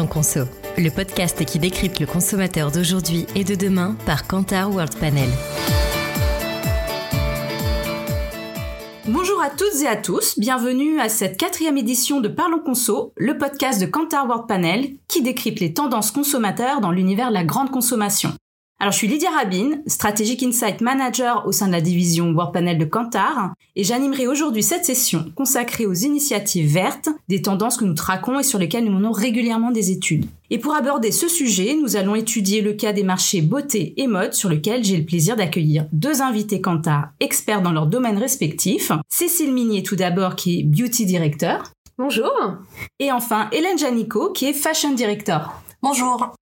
Le podcast qui décrypte le consommateur d'aujourd'hui et de demain par Kantar World Panel. Bonjour à toutes et à tous, bienvenue à cette quatrième édition de Parlons Conso, le podcast de Kantar World Panel qui décrypte les tendances consommateurs dans l'univers de la grande consommation. Alors, je suis Lydia Rabin, Strategic Insight Manager au sein de la division World Panel de Kantar, et j'animerai aujourd'hui cette session consacrée aux initiatives vertes, des tendances que nous traquons et sur lesquelles nous menons régulièrement des études. Et pour aborder ce sujet, nous allons étudier le cas des marchés beauté et mode sur lequel j'ai le plaisir d'accueillir deux invités Kantar experts dans leur domaine respectif. Cécile Minier tout d'abord qui est Beauty Director. Bonjour. Et enfin Hélène Janico qui est Fashion Director. Bonjour.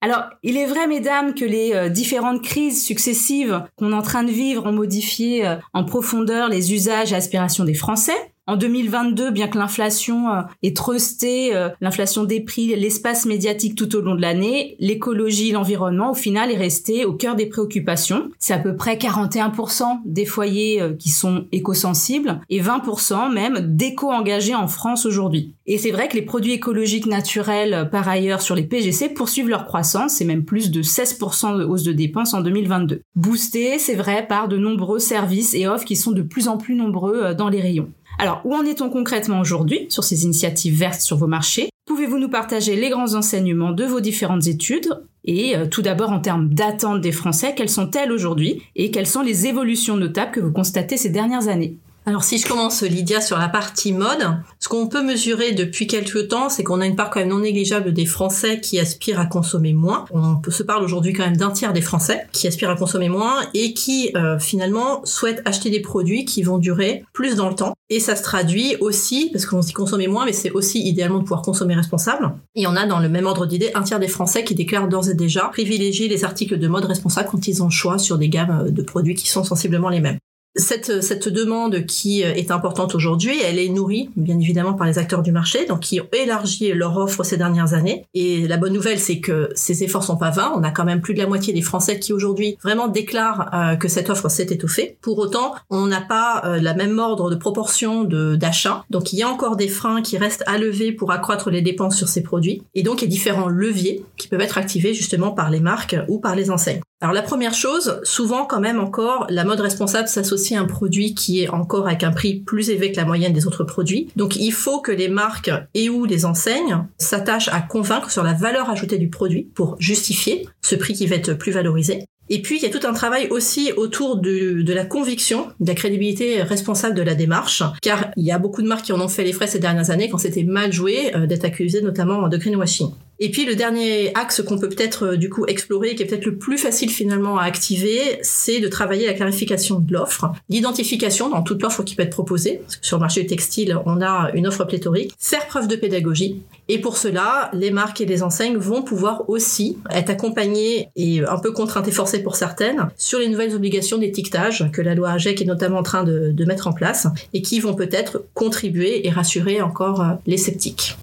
Alors, il est vrai, mesdames, que les euh, différentes crises successives qu'on est en train de vivre ont modifié euh, en profondeur les usages et aspirations des Français. En 2022, bien que l'inflation euh, ait trusté, euh, l'inflation des prix, l'espace médiatique tout au long de l'année, l'écologie, l'environnement, au final, est resté au cœur des préoccupations. C'est à peu près 41% des foyers euh, qui sont éco-sensibles et 20% même d'éco-engagés en France aujourd'hui. Et c'est vrai que les produits écologiques naturels, par ailleurs, sur les PGC poursuivent leur croissance et même plus de 16% de hausse de dépenses en 2022. Boosté, c'est vrai, par de nombreux services et offres qui sont de plus en plus nombreux dans les rayons. Alors, où en est-on concrètement aujourd'hui sur ces initiatives vertes sur vos marchés? Pouvez-vous nous partager les grands enseignements de vos différentes études? Et euh, tout d'abord en termes d'attente des Français, quelles sont-elles aujourd'hui? Et quelles sont les évolutions notables que vous constatez ces dernières années? Alors si je commence Lydia sur la partie mode, ce qu'on peut mesurer depuis quelques temps, c'est qu'on a une part quand même non négligeable des Français qui aspirent à consommer moins. On se parle aujourd'hui quand même d'un tiers des Français qui aspirent à consommer moins et qui euh, finalement souhaitent acheter des produits qui vont durer plus dans le temps. Et ça se traduit aussi, parce qu'on dit consommer moins, mais c'est aussi idéalement de pouvoir consommer responsable. Et on a dans le même ordre d'idée un tiers des Français qui déclarent d'ores et déjà privilégier les articles de mode responsable quand ils ont le choix sur des gammes de produits qui sont sensiblement les mêmes cette, cette demande qui est importante aujourd'hui, elle est nourrie bien évidemment par les acteurs du marché, donc qui ont élargi leur offre ces dernières années. Et la bonne nouvelle, c'est que ces efforts sont pas vains. On a quand même plus de la moitié des Français qui aujourd'hui vraiment déclarent euh, que cette offre s'est étoffée. Pour autant, on n'a pas euh, la même ordre de proportion d'achat. Donc il y a encore des freins qui restent à lever pour accroître les dépenses sur ces produits. Et donc il y a différents leviers qui peuvent être activés justement par les marques ou par les enseignes. Alors la première chose, souvent quand même encore, la mode responsable s'associe un produit qui est encore avec un prix plus élevé que la moyenne des autres produits. Donc il faut que les marques et ou les enseignes s'attachent à convaincre sur la valeur ajoutée du produit pour justifier ce prix qui va être plus valorisé. Et puis, il y a tout un travail aussi autour de, de, la conviction, de la crédibilité responsable de la démarche, car il y a beaucoup de marques qui en ont fait les frais ces dernières années quand c'était mal joué euh, d'être accusées notamment de greenwashing. Et puis le dernier axe qu'on peut peut-être euh, du coup explorer, qui est peut-être le plus facile finalement à activer, c'est de travailler la clarification de l'offre, l'identification dans toute l'offre qui peut être proposée. Parce que sur le marché du textile, on a une offre pléthorique. Faire preuve de pédagogie. Et pour cela, les marques et les enseignes vont pouvoir aussi être accompagnées et un peu contraintes et forcées pour certaines sur les nouvelles obligations d'étiquetage que la loi AGEC est notamment en train de, mettre en place et qui vont peut-être contribuer et rassurer encore euh, les sceptiques.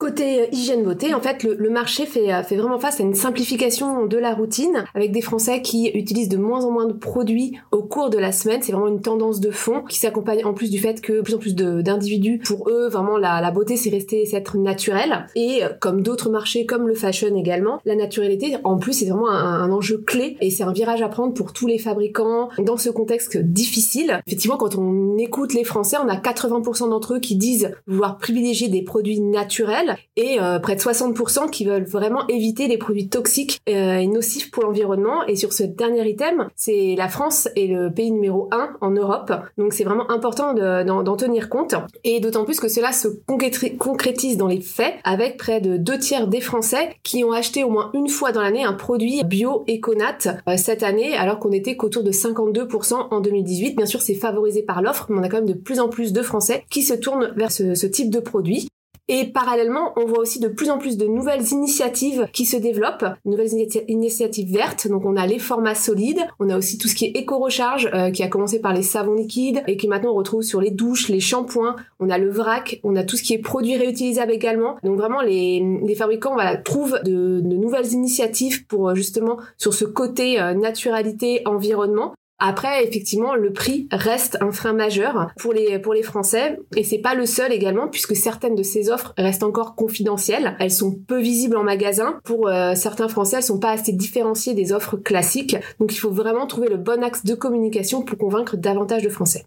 Côté euh, hygiène beauté, en fait, le, marché fait, euh, fait vraiment face à une simplification de la routine, avec des Français qui utilisent de moins en moins de produits au cours de la semaine. C'est vraiment une tendance de fond qui s'accompagne en plus du fait que plus en plus d'individus, pour eux, vraiment la, la beauté, c'est rester, c'est être naturel. Et euh, comme d'autres marchés, comme le fashion également, la naturalité, en plus, c'est vraiment un, un, enjeu clé et c'est un virage à prendre pour tous les fabricants dans ce contexte difficile. Effectivement, quand on écoute les Français, on a 80% d'entre eux qui disent vouloir privilégier des produits naturels et euh, près de 60% qui veulent vraiment éviter les produits toxiques euh, et nocifs pour l'environnement. Et sur ce dernier item, c'est la France est le pays numéro 1 en Europe. Donc c'est vraiment important d'en tenir compte. Et d'autant plus que cela se concrétise dans les faits avec près de deux tiers des Français qui ont acheté au moins une fois dans l'année un produit bio Econat euh, cette année alors qu'on était qu'autour de 52% en 2018. Bien sûr c'est favorisé par l'offre mais on a quand même de plus en plus de Français qui se tournent vers ce, ce type de produit. Et parallèlement, on voit aussi de plus en plus de nouvelles initiatives qui se développent, nouvelles initiatives vertes. Donc on a les formats solides, on a aussi tout ce qui est éco-recharge euh, qui a commencé par les savons liquides et qui maintenant on retrouve sur les douches, les shampoings. On a le vrac, on a tout ce qui est produits réutilisables également. Donc vraiment les, les fabricants trouvent de, de, nouvelles initiatives pour euh, justement sur ce côté euh, naturalité environnement Après, effectivement, le prix reste un frein majeur pour les, pour les Français et c'est pas le seul également puisque certaines de ces offres restent encore confidentielles. Elles sont peu visibles en magasin. Pour euh, certains Français, elles sont pas assez différenciées des offres classiques. Donc il faut vraiment trouver le bon axe de communication pour convaincre davantage de Français.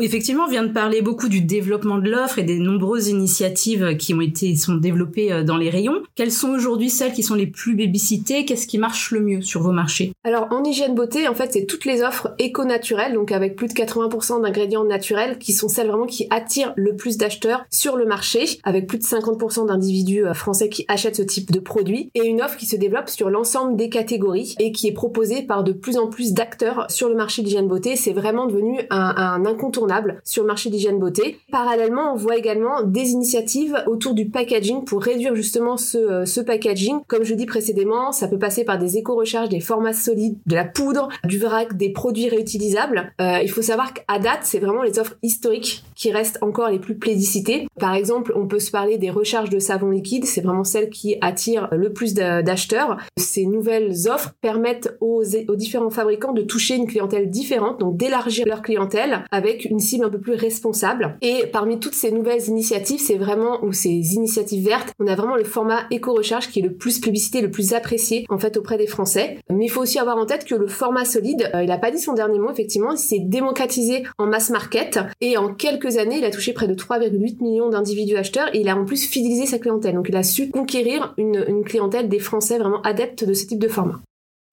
Effectivement, on vient de parler beaucoup du développement de l'offre et des nombreuses initiatives qui ont été sont développées euh, dans les rayons. Quelles sont aujourd'hui celles qui sont les plus bébicitées Qu'est-ce qui marche le mieux sur vos marchés? Alors en hygiène beauté, en fait, c'est toutes les offres éco-naturelles, donc avec plus de 80% d'ingrédients naturels, qui sont celles vraiment qui attirent le plus d'acheteurs sur le marché, avec plus de 50% d'individus euh, français qui achètent ce type de produits, et une offre qui se développe sur l'ensemble des catégories et qui est proposée par de plus en plus d'acteurs sur le marché d'hygiène beauté. C'est vraiment devenu un, un incontournable sur le marché d'hygiène beauté. Parallèlement, on voit également des initiatives autour du packaging pour réduire justement ce, euh, packaging. Comme je dis précédemment, ça peut passer par des éco-recharges, des formats solides, de la poudre, du vrac, des produits réutilisables. Euh, il faut savoir qu'à date, c'est vraiment les offres historiques qui restent encore les plus plébiscitées. Par exemple, on peut se parler des recharges de savon liquide, c'est vraiment celle qui attire le plus d'acheteurs. Ces nouvelles offres permettent aux, aux différents fabricants de toucher une clientèle différente, donc d'élargir leur clientèle avec une cible un peu plus responsable. Et parmi toutes ces nouvelles initiatives, c'est vraiment, ou ces initiatives vertes, on a vraiment le format éco-recharge qui est le plus publicité, le plus apprécié en fait auprès des Français. Mais il faut aussi avoir en tête que le format solide, euh, il n'a pas dit son dernier mot, effectivement, il s'est démocratisé en mass market et en quelques années, il a touché près de 3,8 millions d'individus acheteurs et il a en plus fidélisé sa clientèle. Donc il a su conquérir une, une clientèle des Français vraiment adeptes de ce type de format.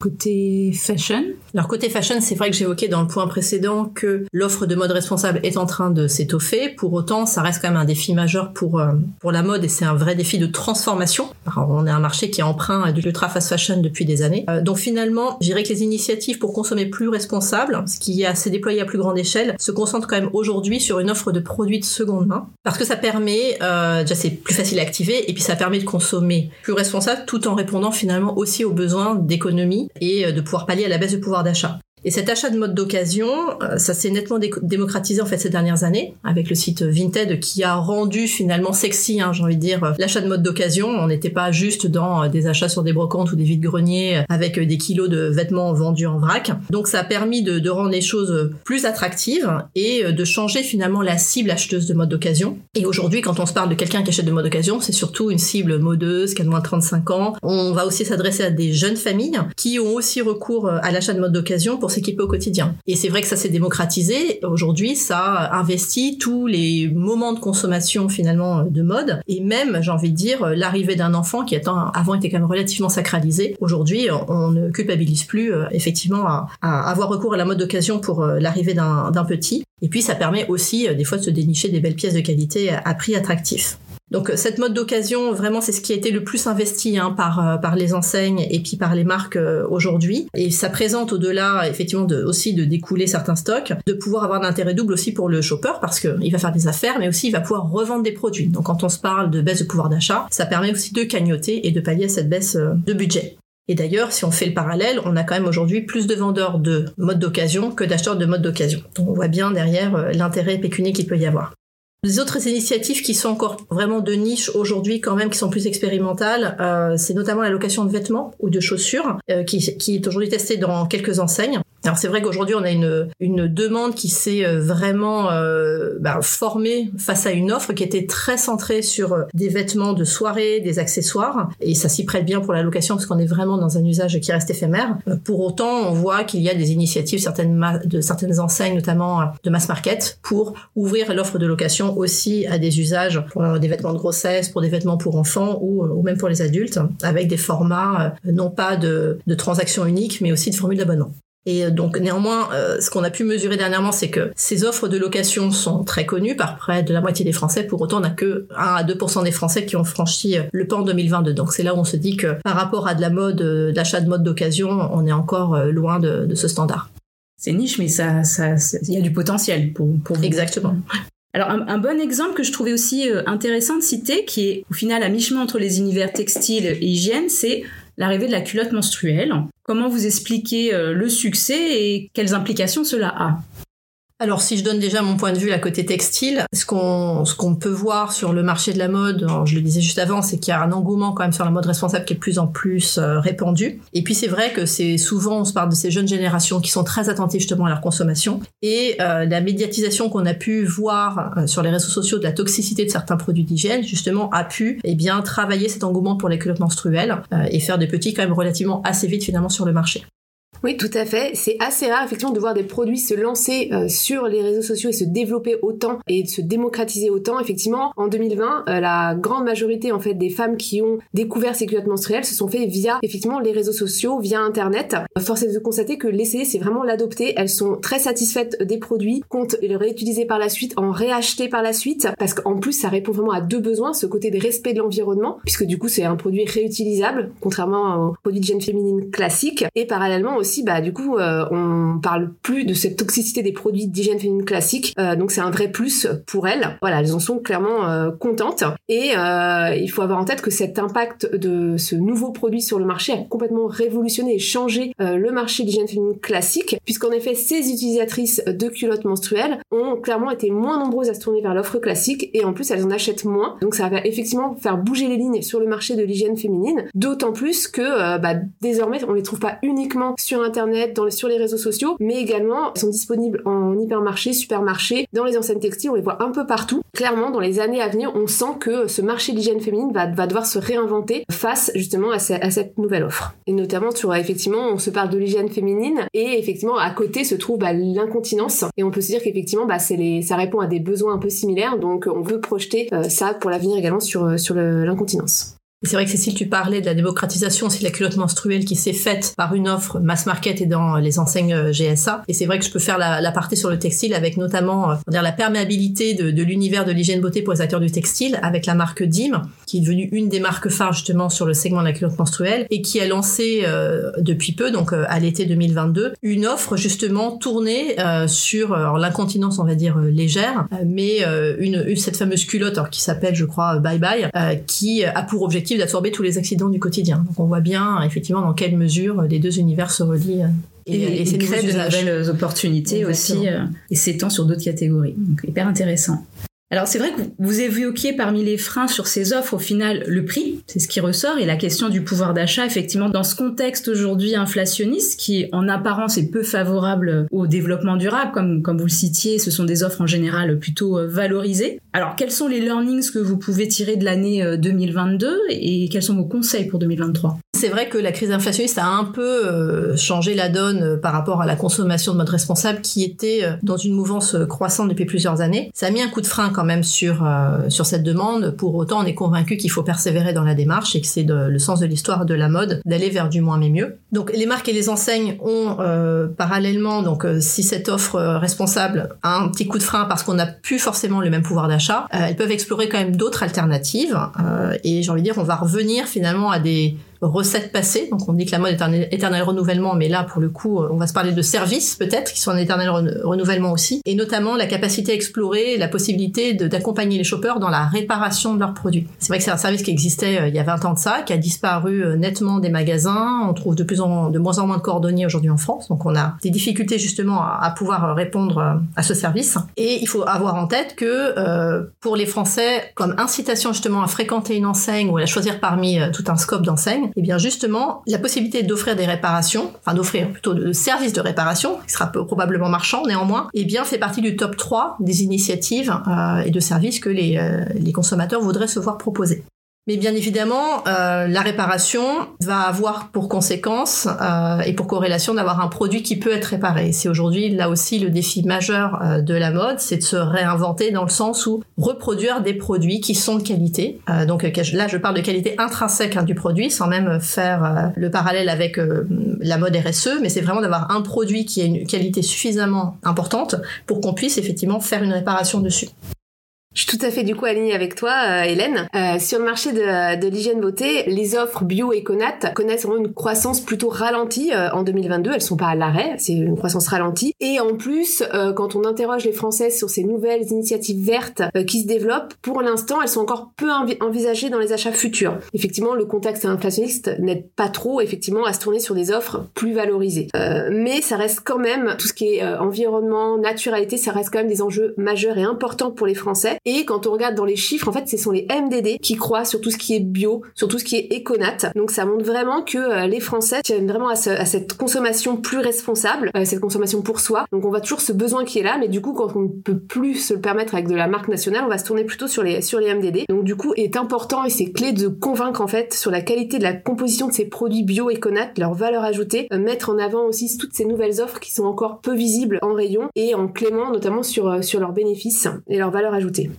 Côté fashion Alors côté fashion, c'est vrai que j'évoquais dans le point précédent que l'offre de mode responsable est en train de s'étoffer. Pour autant, ça reste quand même un défi majeur pour euh, pour la mode et c'est un vrai défi de transformation. On est un marché qui est emprunt du ultra fast fashion depuis des années. Euh, donc finalement, je dirais que les initiatives pour consommer plus responsable, ce qui s'est déployé à plus grande échelle, se concentrent quand même aujourd'hui sur une offre de produits de seconde main parce que ça permet euh, déjà c'est plus facile à activer et puis ça permet de consommer plus responsable tout en répondant finalement aussi aux besoins d'économie et euh, de pouvoir pallier à la baisse du pouvoir d'achat. Et cet achat de mode d'occasion, euh, ça s'est nettement démocratisé en fait ces dernières années avec le site Vinted qui a rendu finalement sexy, hein, j'ai envie de dire, euh, l'achat de mode d'occasion. On n'était pas juste dans euh, des achats sur des brocantes ou des vides greniers avec des kilos de vêtements vendus en vrac. Donc ça a permis de, de rendre les choses plus attractives et de changer finalement la cible acheteuse de mode d'occasion. Et aujourd'hui, quand on se parle de quelqu'un qui achète de mode d'occasion, c'est surtout une cible modeuse qui a moins de 35 ans. On va aussi s'adresser à des jeunes familles qui ont aussi recours à l'achat de mode d'occasion pour s'équiper au quotidien. Et c'est vrai que ça s'est démocratisé. Aujourd'hui, ça investit tous les moments de consommation finalement de mode et même, j'ai envie de dire, l'arrivée d'un enfant qui avant était quand même relativement sacralisé. Aujourd'hui, on ne culpabilise plus euh, effectivement à, avoir recours à la mode d'occasion pour euh, l'arrivée d'un petit. Et puis, ça permet aussi euh, des fois de se dénicher des belles pièces de qualité à prix attractif. Donc euh, cette mode d'occasion, vraiment, c'est ce qui a été le plus investi hein, par euh, par les enseignes et puis par les marques euh, aujourd'hui. Et ça présente au-delà, effectivement, aussi de découler certains stocks, de pouvoir avoir un intérêt double aussi pour le shopper parce que il va faire des affaires, mais aussi il va pouvoir revendre des produits. Donc quand on se parle de baisse de pouvoir d'achat, ça permet aussi de cagnoter et de pallier cette baisse de budget. Et d'ailleurs, si on fait le parallèle, on a quand même aujourd'hui plus de vendeurs de mode d'occasion que d'acheteurs de mode d'occasion. Donc on voit bien derrière l'intérêt pécunier qu'il peut y avoir. Les autres initiatives qui sont encore vraiment de niche aujourd'hui quand même, qui sont plus expérimentales, euh, c'est notamment la location de vêtements ou de chaussures, euh, qui, est aujourd'hui testée dans quelques enseignes. Alors c'est vrai qu'aujourd'hui on a une, une demande qui s'est euh, vraiment bah, formée face à une offre qui était très centrée sur des vêtements de soirée, des accessoires, et ça s'y prête bien pour la location parce qu'on est vraiment dans un usage qui reste éphémère. Pour autant, on voit qu'il y a des initiatives certaines de certaines enseignes, notamment de mass market, pour ouvrir l'offre de location aussi à des usages pour des vêtements de grossesse, pour des vêtements pour enfants ou, ou même pour les adultes, avec des formats non pas de, de transactions uniques, mais aussi de formules d'abonnement. Et euh, donc néanmoins, euh, ce qu'on a pu mesurer dernièrement, c'est que ces offres de location sont très connues par près de la moitié des Français. Pour autant, on n'a que 1 à 2% des Français qui ont franchi euh, le pas en 2022. Donc c'est là où on se dit que par rapport à de la mode, d'achat de mode d'occasion, on est encore loin de, ce standard. C'est niche, mais ça, ça, il y a du potentiel pour, pour vous. Exactement. Alors un, bon exemple que je trouvais aussi intéressant de citer, qui est au final à mi-chemin entre les univers textiles et hygiène, c'est l'arrivée de la culotte menstruelle. Comment vous expliquez euh, le succès et quelles implications cela a? Alors si je donne déjà mon point de vue à côté textile, ce qu'on ce qu'on peut voir sur le marché de la mode, je le disais juste avant, c'est qu'il y a un engouement quand même sur la mode responsable qui est de plus en plus euh, répandu. Et puis c'est vrai que c'est souvent on se parle de ces jeunes générations qui sont très attentives justement à leur consommation et euh, la médiatisation qu'on a pu voir euh, sur les réseaux sociaux de la toxicité de certains produits d'hygiène justement a pu eh bien travailler cet engouement pour les culottes menstruelles et faire des petits quand même relativement assez vite finalement sur le marché. Oui, tout à fait. C'est assez rare effectivement de voir des produits se lancer euh, sur les réseaux sociaux et se développer autant et se démocratiser autant. Effectivement, en 2020, euh, la grande majorité en fait des femmes qui ont découvert ces culottes menstruelles se sont fait via effectivement les réseaux sociaux, via internet. Force est de constater que l'essayer, c'est vraiment l'adopter. Elles sont très satisfaites des produits, comptent le réutiliser par la suite, en réacheter par la suite, parce qu'en plus ça répond vraiment à deux besoins, ce côté de respect de l'environnement, puisque du coup c'est un produit réutilisable, contrairement aux produits de gêne féminine classiques, et parallèlement aussi, bah, du coup, euh, on parle plus de cette toxicité des produits d'hygiène féminine classique. Euh, donc c'est un vrai plus pour elles. Voilà, elles en sont clairement euh, contentes. Et il faut avoir en tête que cet impact de ce nouveau produit sur le marché a complètement révolutionné et changé le marché d'hygiène féminine classique, puisqu'en effet, ces utilisatrices de culottes menstruelles ont clairement été moins nombreuses à se tourner vers l'offre classique et en plus elles en achètent moins. Donc ça va effectivement faire bouger les lignes sur le marché de l'hygiène féminine, d'autant plus que bah, désormais on les trouve pas uniquement sur internet, sur les réseaux sociaux, mais également sont disponibles en hypermarché, supermarché, dans les enseignes textiles, on les voit un peu partout. Clairement, dans les années à venir, on sent que ce marché d'hygiène féminine va, devoir se réinventer face justement à, cette nouvelle offre. Et notamment sur effectivement, on se parle de l'hygiène féminine et effectivement à côté se trouve bah, l'incontinence et on peut se dire qu'effectivement bah, ça répond à des besoins un peu similaires donc on veut projeter euh, ça pour l'avenir également sur, euh, sur l'incontinence. C'est vrai que Cécile, tu parlais de la démocratisation aussi de la culotte menstruelle qui s'est faite par une offre mass market et dans les enseignes euh, GSA. Et c'est vrai que je peux faire la, partie sur le textile avec notamment euh, la perméabilité de, l'univers de l'hygiène beauté pour les acteurs du textile avec la marque DIM, qui est devenue une des marques phares justement sur le segment de la culotte menstruelle et qui a lancé euh, depuis peu, donc à l'été 2022, une offre justement tournée sur l'incontinence, on va dire légère, mais cette fameuse culotte qui s'appelle, je crois, Bye Bye, qui a pour objectif d'absorber tous les accidents du quotidien. Donc on voit bien effectivement dans quelle mesure les deux univers se relient. Euh, et, et, et, crée de nouvelles opportunités aussi euh, et s'étend sur d'autres catégories. Donc hyper intéressant. Alors c'est vrai que vous évoquiez parmi les freins sur ces offres au final le prix, c'est ce qui ressort, et la question du pouvoir d'achat effectivement dans ce contexte aujourd'hui inflationniste qui en apparence est peu favorable au développement durable, comme, vous le citiez, ce sont des offres en général plutôt euh, valorisées. Alors quels sont les learnings que vous pouvez tirer de l'année 2022 euh, et quels sont vos conseils pour 2023 c'est vrai que la crise inflationniste a un peu euh, changé la donne euh, par rapport à la consommation de mode responsable qui était euh, dans une mouvance croissante depuis plusieurs années. Ça a mis un coup de frein quand même sur sur cette demande. Pour autant, on est convaincu qu'il faut persévérer dans la démarche et que c'est le sens de l'histoire de la mode d'aller vers du moins mais mieux. Donc les marques et les enseignes ont parallèlement donc si cette offre responsable a un petit coup de frein parce qu'on n'a plus forcément le même pouvoir d'achat, elles peuvent explorer quand même d'autres alternatives et j'ai envie de dire on va revenir finalement à des recettes passées. Donc on dit que la mode est un éternel renouvellement, mais là pour le coup on va se parler de services peut-être qui sont un éternel renouvellement aussi, et notamment la capacité à explorer la possibilité d'accompagner les shoppers dans la réparation de leurs produits. C'est vrai que c'est un service qui existait euh, il y a 20 ans de ça, qui a disparu euh, nettement des magasins. On trouve de plus en de moins en moins de cordonniers aujourd'hui en France, donc on a des difficultés justement à, pouvoir euh, répondre à ce service. Et il faut avoir en tête que pour les Français, comme incitation justement à fréquenter une enseigne ou à la choisir parmi tout un scope d'enseignes, eh bien justement, la possibilité d'offrir des réparations, enfin d'offrir plutôt de services de réparation, qui sera probablement marchand néanmoins, eh bien fait partie du top 3 des initiatives euh, et de services que les, euh, les consommateurs voudraient se voir proposer. Mais bien évidemment, euh, la réparation va avoir pour conséquence euh, et pour corrélation d'avoir un produit qui peut être réparé. C'est aujourd'hui là aussi le défi majeur euh, de la mode, c'est de se réinventer dans le sens où reproduire des produits qui sont de qualité. Euh, donc là, je parle de qualité intrinsèque hein, du produit, sans même faire euh, le parallèle avec euh, la mode RSE, mais c'est vraiment d'avoir un produit qui a une qualité suffisamment importante pour qu'on puisse effectivement faire une réparation dessus. Je suis tout à fait du coup alignée avec toi, euh, Hélène. Euh, sur le marché de, de l'hygiène beauté, les offres bio et Conat connaissent vraiment une croissance plutôt ralentie euh, en 2022. Elles sont pas à l'arrêt, c'est une croissance ralentie. Et en plus, euh, quand on interroge les Français sur ces nouvelles initiatives vertes euh, qui se développent, pour l'instant, elles sont encore peu envi- envisagées dans les achats futurs. Effectivement, le contexte inflationniste n'aide pas trop, effectivement, à se tourner sur des offres plus valorisées. Mais ça reste quand même tout ce qui est environnement, naturalité, ça reste quand même des enjeux majeurs et importants pour les Français. Et quand on regarde dans les chiffres, en fait, ce sont les MDD qui croient sur tout ce qui est bio, sur tout ce qui est éconat. Donc ça montre vraiment que euh, les Français tiennent vraiment à, ce- à cette consommation plus responsable, euh, cette consommation pour soi. Donc on voit toujours ce besoin qui est là, mais du coup, quand on ne peut plus se le permettre avec de la marque nationale, on va se tourner plutôt sur les sur les MDD. Donc du coup, est important et c'est clé de convaincre en fait sur la qualité de la composition de ces produits bio éconat, leur valeur ajoutée, euh, mettre en avant aussi toutes ces nouvelles offres qui sont encore peu visibles en rayon et en clément notamment sur sur leurs bénéfices et leur valeur ajoutée.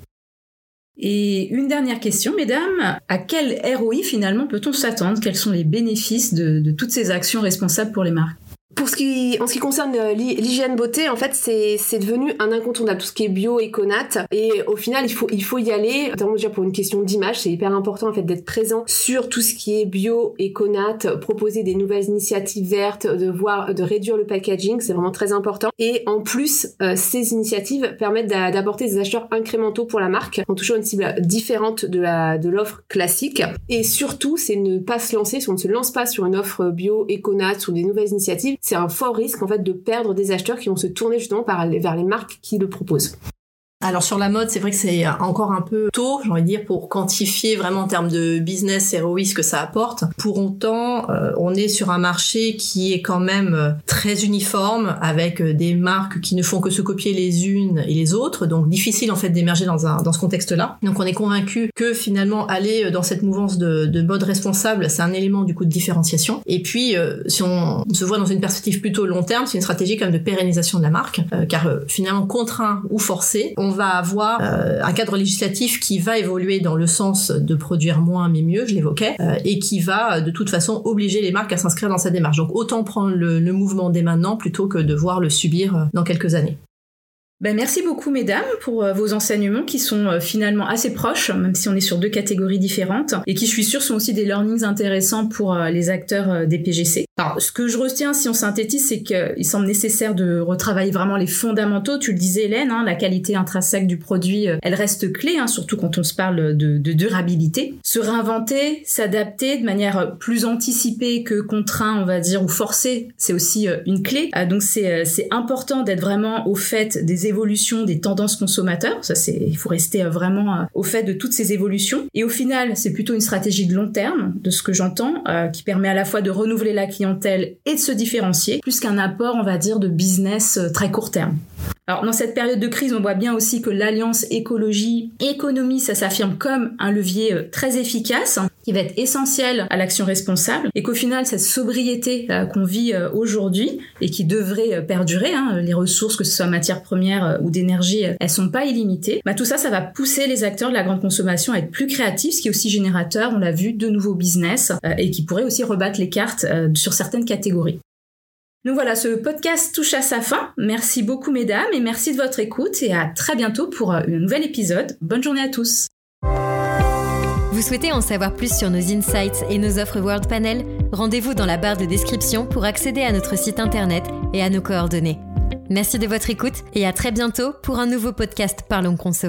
Et une dernière question, mesdames. À quel ROI finalement peut-on s'attendre? Quels sont les bénéfices de, de toutes ces actions responsables pour les marques? Pour ce qui, en ce qui concerne euh, l'hy- l'hygiène beauté, en fait, c'est, devenu un incontournable, tout ce qui est bio et conat. Et au final, il faut, il faut y aller, notamment déjà pour une question d'image, c'est hyper important, en fait, d'être présent sur tout ce qui est bio et conat, proposer des nouvelles initiatives vertes, de voir, de réduire le packaging, c'est vraiment très important. Et en plus, euh, ces initiatives permettent d'a- d'apporter des acheteurs incrémentaux pour la marque, en touchant une cible différente de la, de l'offre classique. Et surtout, c'est ne pas se lancer, si on ne se lance pas sur une offre bio, éconat, ou des nouvelles initiatives, c'est un fort risque en fait de perdre des acheteurs qui vont se tourner justement vers les marques qui le proposent. Alors sur la mode, c'est vrai que c'est encore un peu tôt, j'ai envie de dire, pour quantifier vraiment en termes de business ROI ce que ça apporte. Pour autant, euh, on est sur un marché qui est quand même euh, très uniforme, avec euh, des marques qui ne font que se copier les unes et les autres, donc difficile en fait d'émerger dans, un, dans ce contexte-là. Donc on est convaincu que finalement aller dans cette mouvance de, de mode responsable, c'est un élément du coup de différenciation. Et puis, si on se voit dans une perspective plutôt long terme, c'est une stratégie même de pérennisation de la marque, car finalement contraint ou forcé, va avoir euh, un cadre législatif qui va évoluer dans le sens de produire moins mais mieux, je l'évoquais, euh, et qui va de toute façon obliger les marques à s'inscrire dans cette démarche. Donc autant prendre le, le mouvement dès maintenant plutôt que de voir le subir euh, dans quelques années. Ben, merci beaucoup, mesdames, pour euh, vos enseignements qui sont euh, finalement assez proches, même si on est sur deux catégories différentes, et qui, je suis sûre, sont aussi des learnings intéressants pour euh, les acteurs des PGC. Alors, ce que je retiens, si on synthétise, c'est qu'il semble nécessaire de retravailler vraiment les fondamentaux. Tu le disais, Hélène, hein, la qualité intrinsèque du produit, elle reste clé, hein, surtout quand on se parle de, durabilité. Se réinventer, s'adapter de manière plus anticipée que contraint, on va dire, ou forcée, c'est aussi une clé. Ah, donc, c'est important d'être vraiment au fait des évolutions des tendances consommateurs. Ça, c'est, il faut rester euh, vraiment euh, au fait de toutes ces évolutions. Et au final, c'est plutôt une stratégie de long terme, de ce que j'entends, euh, qui permet à la fois de renouveler la clientèle et de se différencier, plus qu'un apport, on va dire, de business très court terme. Alors dans cette période de crise, on voit bien aussi que l'alliance écologie et économie, ça s'affirme comme un levier euh, très efficace hein, qui va être essentiel à l'action responsable et qu'au final cette sobriété euh, qu'on vit euh, aujourd'hui et qui devrait perdurer, hein, les ressources que ce soit matières premières ou d'énergie, elles sont pas illimitées. Bah, tout ça, ça va pousser les acteurs de la grande consommation à être plus créatifs, ce qui est aussi générateur, on l'a vu, de nouveaux business et qui pourrait aussi rebattre les cartes sur certaines catégories. Donc voilà, ce podcast touche à sa fin. Merci beaucoup mesdames et merci de votre écoute et à très bientôt pour un nouvel épisode. Bonne journée à tous. Vous souhaitez en savoir plus sur nos insights et nos offres World Panel? Rendez-vous dans la barre de description pour accéder à notre site internet et à nos coordonnées. Merci de votre écoute et à très bientôt pour un nouveau podcast Parlons Conso.